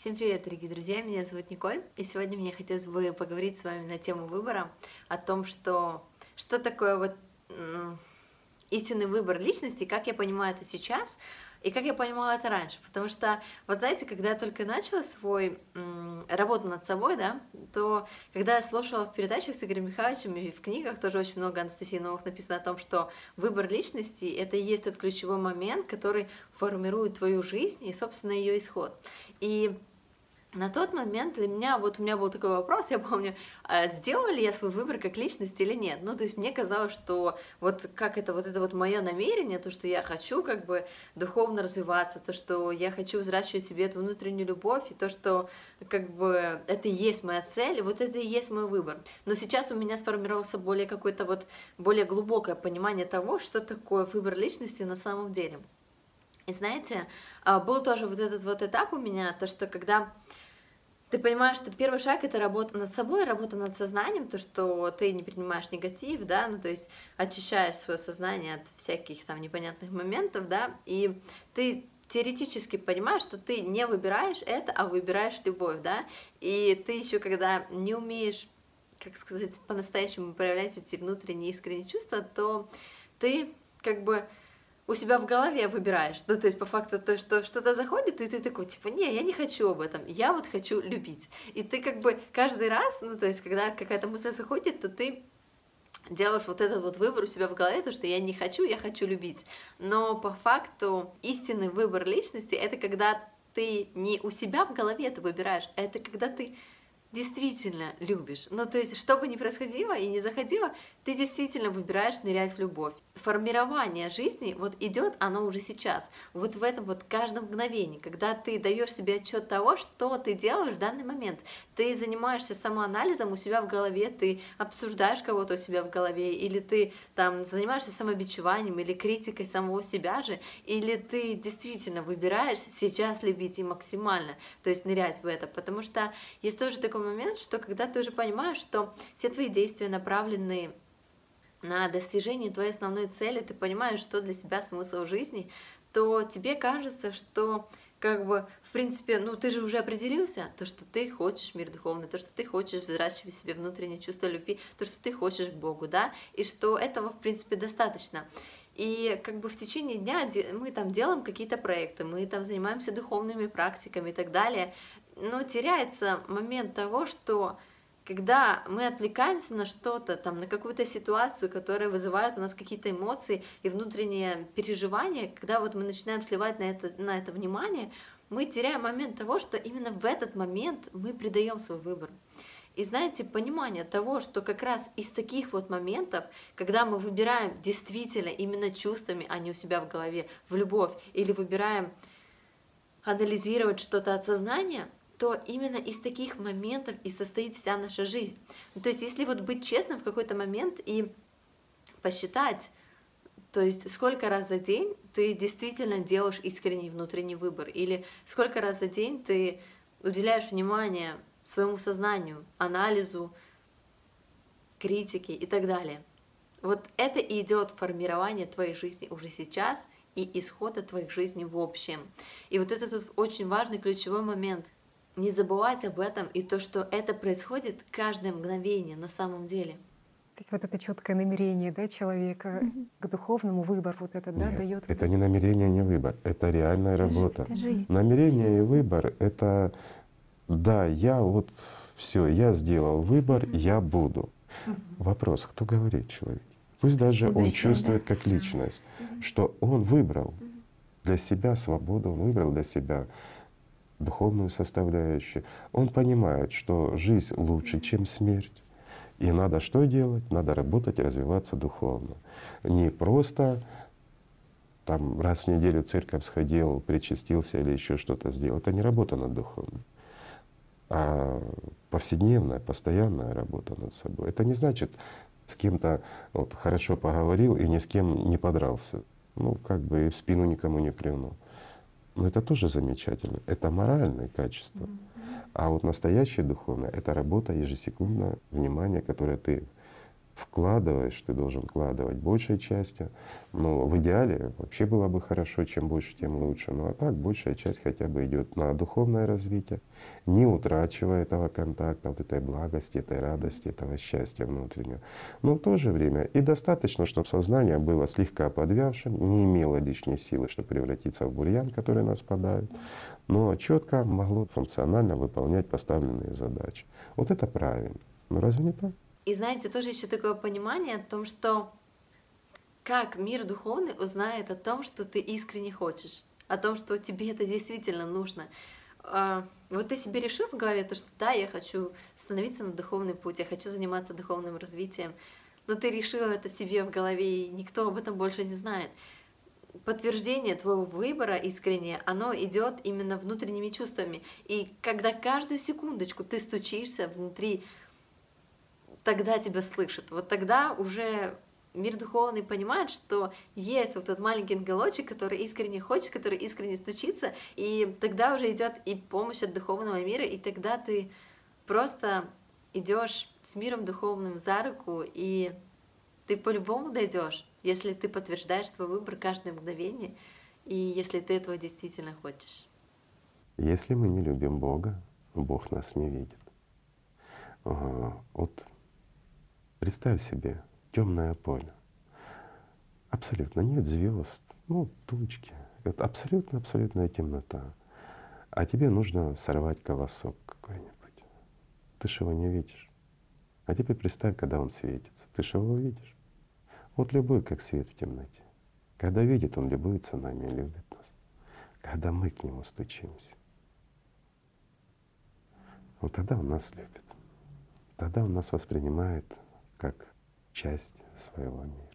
Всем привет, дорогие друзья! Меня зовут Николь, и сегодня мне хотелось бы поговорить с вами на тему выбора, о том, что, что такое вот истинный выбор личности, как я понимаю это сейчас, и как я понимала это раньше, потому что, вот знаете, когда я только начала свой работу над собой, да, то когда я слушала в передачах с Игорем Михайловичем и в книгах тоже очень много Анастасии Новых написано о том, что выбор личности — это и есть тот ключевой момент, который формирует твою жизнь и, собственно, ее исход. И на тот момент для меня, вот у меня был такой вопрос, я помню, а сделала ли я свой выбор как личность или нет. Ну, то есть мне казалось, что вот как это, вот это вот мое намерение, то, что я хочу как бы духовно развиваться, то, что я хочу взращивать себе эту внутреннюю любовь, и то, что как бы это и есть моя цель, вот это и есть мой выбор. Но сейчас у меня сформировался более какое-то вот более глубокое понимание того, что такое выбор личности на самом деле. И знаете, а, был тоже вот этот вот этап у меня, то, что когда ты понимаешь, что первый шаг это работа над собой, работа над сознанием, то, что ты не принимаешь негатив, да, ну, то есть очищаешь свое сознание от всяких там непонятных моментов, да, и ты теоретически понимаешь, что ты не выбираешь это, а выбираешь любовь, да, и ты еще когда не умеешь, как сказать, по-настоящему проявлять эти внутренние искренние чувства, то ты как бы у себя в голове выбираешь. Ну, то есть, по факту, то, что что-то заходит, и ты такой, типа, не, я не хочу об этом, я вот хочу любить. И ты как бы каждый раз, ну, то есть, когда какая-то мысль заходит, то ты делаешь вот этот вот выбор у себя в голове, то, что я не хочу, я хочу любить. Но по факту истинный выбор личности — это когда ты не у себя в голове это выбираешь, а это когда ты действительно любишь. Ну, то есть, что бы ни происходило и не заходило, ты действительно выбираешь нырять в любовь. Формирование жизни вот идет оно уже сейчас, вот в этом вот каждом мгновении, когда ты даешь себе отчет того, что ты делаешь в данный момент. Ты занимаешься самоанализом у себя в голове, ты обсуждаешь кого-то у себя в голове, или ты там занимаешься самобичеванием, или критикой самого себя же, или ты действительно выбираешь сейчас любить и максимально, то есть нырять в это, потому что есть тоже такой момент, что когда ты уже понимаешь, что все твои действия направлены на достижение твоей основной цели, ты понимаешь, что для себя смысл жизни, то тебе кажется, что как бы, в принципе, ну ты же уже определился, то, что ты хочешь мир духовный, то, что ты хочешь взращивать в себе внутреннее чувство любви, то, что ты хочешь к Богу, да, и что этого, в принципе, достаточно. И как бы в течение дня мы там делаем какие-то проекты, мы там занимаемся духовными практиками и так далее, но теряется момент того, что когда мы отвлекаемся на что-то, там, на какую-то ситуацию, которая вызывает у нас какие-то эмоции и внутренние переживания, когда вот мы начинаем сливать на это, на это внимание, мы теряем момент того, что именно в этот момент мы придаем свой выбор. И знаете, понимание того, что как раз из таких вот моментов, когда мы выбираем действительно именно чувствами, а не у себя в голове, в любовь, или выбираем анализировать что-то от сознания – то именно из таких моментов и состоит вся наша жизнь. Ну, то есть, если вот быть честным в какой-то момент и посчитать, то есть сколько раз за день ты действительно делаешь искренний внутренний выбор, или сколько раз за день ты уделяешь внимание своему сознанию, анализу, критике и так далее. Вот это и идет формирование твоей жизни уже сейчас и исхода твоих жизней в общем. И вот это тут очень важный ключевой момент – не забывать об этом и то, что это происходит каждое мгновение на самом деле. То есть вот это четкое намерение да, человека mm-hmm. к духовному выбор вот это да, дает. Это не намерение, не выбор, это реальная это работа. Это жизнь. Намерение и выбор это да, я вот все, я сделал выбор, mm-hmm. я буду. Mm-hmm. Вопрос, кто говорит человек? Пусть даже Буду он чувствует да? как личность, mm-hmm. что он выбрал для себя свободу, он выбрал для себя духовную составляющую. Он понимает, что жизнь лучше, чем смерть. И надо что делать? Надо работать и развиваться духовно. Не просто там раз в неделю в церковь сходил, причастился или еще что-то сделал. Это не работа над духовным, а повседневная, постоянная работа над собой. Это не значит с кем-то вот, хорошо поговорил и ни с кем не подрался. Ну, как бы в спину никому не плюнул. Но это тоже замечательно. Это моральные качества. А вот настоящее духовное — это работа ежесекундное внимание, которое ты вкладываешь, ты должен вкладывать большей частью. Но в идеале вообще было бы хорошо, чем больше, тем лучше. Ну а так большая часть хотя бы идет на духовное развитие, не утрачивая этого контакта, вот этой благости, этой радости, этого счастья внутреннего. Но в то же время и достаточно, чтобы сознание было слегка подвявшим, не имело лишней силы, чтобы превратиться в бурьян, который нас подавит, но четко могло функционально выполнять поставленные задачи. Вот это правильно. Ну разве не так? И знаете, тоже еще такое понимание о том, что как мир духовный узнает о том, что ты искренне хочешь, о том, что тебе это действительно нужно. А, вот ты себе решил в голове то, что да, я хочу становиться на духовный путь, я хочу заниматься духовным развитием, но ты решил это себе в голове, и никто об этом больше не знает. Подтверждение твоего выбора искренне, оно идет именно внутренними чувствами. И когда каждую секундочку ты стучишься внутри тогда тебя слышат. Вот тогда уже мир духовный понимает, что есть вот этот маленький ангелочек, который искренне хочет, который искренне стучится, и тогда уже идет и помощь от духовного мира, и тогда ты просто идешь с миром духовным за руку, и ты по-любому дойдешь, если ты подтверждаешь свой выбор каждое мгновение, и если ты этого действительно хочешь. Если мы не любим Бога, Бог нас не видит. Вот Представь себе темное поле. Абсолютно нет звезд, ну, тучки. Это абсолютно-абсолютная темнота. А тебе нужно сорвать колосок какой-нибудь. Ты же его не видишь. А теперь представь, когда он светится. Ты же его видишь. Вот любой как свет в темноте. Когда видит, он любуется нами и любит нас. Когда мы к нему стучимся, вот тогда он нас любит. Тогда он нас воспринимает как часть своего мира.